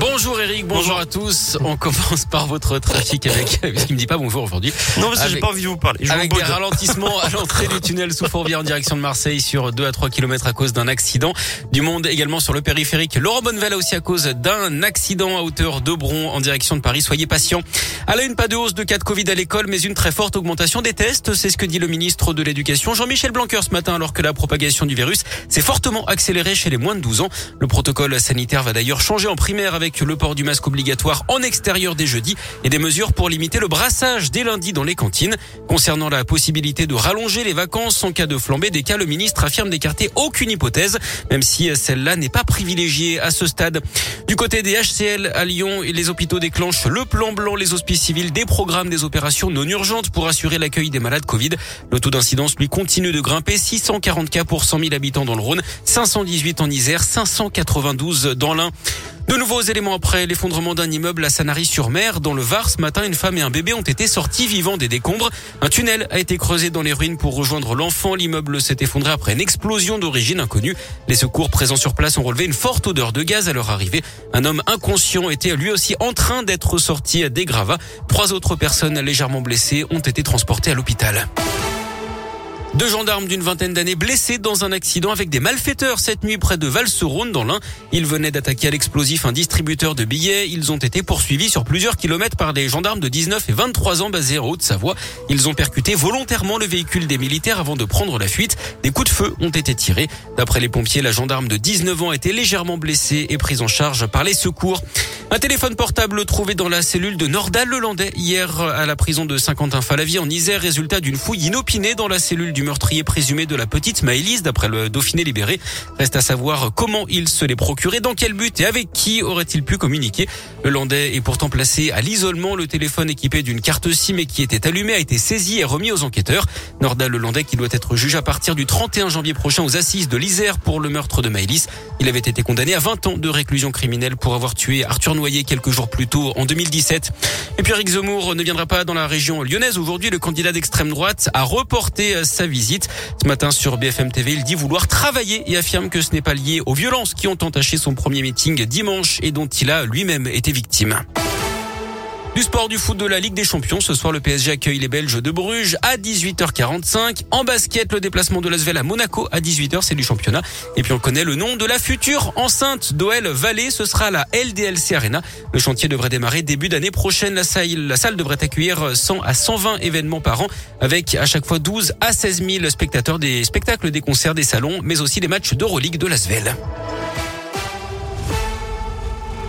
Bonjour Eric, bonjour, à tous. On commence par votre trafic avec, qui me dit pas bonjour aujourd'hui. Non, parce que j'ai pas envie de vous parler. Je Avec vous des ralentissements à l'entrée du tunnel sous Fourvière en direction de Marseille sur 2 à 3 km à cause d'un accident. Du monde également sur le périphérique. Laurent Bonnevel aussi à cause d'un accident à hauteur de Bron en direction de Paris. Soyez patients. À la une, pas de hausse de cas de Covid à l'école, mais une très forte augmentation des tests. C'est ce que dit le ministre de l'Éducation, Jean-Michel Blanquer, ce matin, alors que la propagation du virus s'est fortement accélérée chez les moins de 12 ans. Le protocole sanitaire va d'ailleurs changer en primaire avec le port du masque obligatoire en extérieur dès jeudi et des mesures pour limiter le brassage dès lundi dans les cantines. Concernant la possibilité de rallonger les vacances en cas de flambée des cas, le ministre affirme d'écarter aucune hypothèse, même si celle-là n'est pas privilégiée à ce stade. Du côté des HCL à Lyon, les hôpitaux déclenchent le plan blanc, les hospices civils, des programmes, des opérations non urgentes pour assurer l'accueil des malades Covid. Le taux d'incidence, lui, continue de grimper. 640 cas pour 100 000 habitants dans le Rhône, 518 en Isère, 592 dans l'Ain. De nouveaux éléments après l'effondrement d'un immeuble à Sanary-sur-Mer. Dans le Var, ce matin, une femme et un bébé ont été sortis vivants des décombres. Un tunnel a été creusé dans les ruines pour rejoindre l'enfant. L'immeuble s'est effondré après une explosion d'origine inconnue. Les secours présents sur place ont relevé une forte odeur de gaz à leur arrivée. Un homme inconscient était lui aussi en train d'être sorti des gravats. Trois autres personnes légèrement blessées ont été transportées à l'hôpital. Deux gendarmes d'une vingtaine d'années blessés dans un accident avec des malfaiteurs cette nuit près de Val-Seronde dans l'Ain. Ils venaient d'attaquer à l'explosif un distributeur de billets. Ils ont été poursuivis sur plusieurs kilomètres par des gendarmes de 19 et 23 ans basés en Haute-Savoie. Ils ont percuté volontairement le véhicule des militaires avant de prendre la fuite. Des coups de feu ont été tirés. D'après les pompiers, la gendarme de 19 ans a été légèrement blessée et prise en charge par les secours. Un téléphone portable trouvé dans la cellule de Nordal-le-Landais hier à la prison de Saint-Quentin-Falavie en Isère, résultat d'une fouille inopinée dans la cellule du meurtrier présumé de la petite Maëlys d'après le Dauphiné libéré. Reste à savoir comment il se l'est procuré, dans quel but et avec qui aurait-il pu communiquer. Le Landais est pourtant placé à l'isolement. Le téléphone équipé d'une carte SIM et qui était allumé a été saisi et remis aux enquêteurs. Nordal le Landais qui doit être jugé à partir du 31 janvier prochain aux assises de l'Isère pour le meurtre de Maëlys. Il avait été condamné à 20 ans de réclusion criminelle pour avoir tué Arthur Noyer quelques jours plus tôt en 2017. Et puis Eric Zemmour ne viendra pas dans la région lyonnaise. Aujourd'hui, le candidat d'extrême droite a reporté sa Ce matin sur BFM TV, il dit vouloir travailler et affirme que ce n'est pas lié aux violences qui ont entaché son premier meeting dimanche et dont il a lui-même été victime. Du sport du foot de la Ligue des Champions. Ce soir, le PSG accueille les Belges de Bruges à 18h45. En basket, le déplacement de l'Asvel à Monaco à 18h, c'est du championnat. Et puis on connaît le nom de la future enceinte d'OL Vallée. Ce sera la LDLC Arena. Le chantier devrait démarrer début d'année prochaine. La salle, devrait accueillir 100 à 120 événements par an avec à chaque fois 12 à 16 000 spectateurs des spectacles, des concerts, des salons, mais aussi des matchs d'Euroleague de l'Asvel.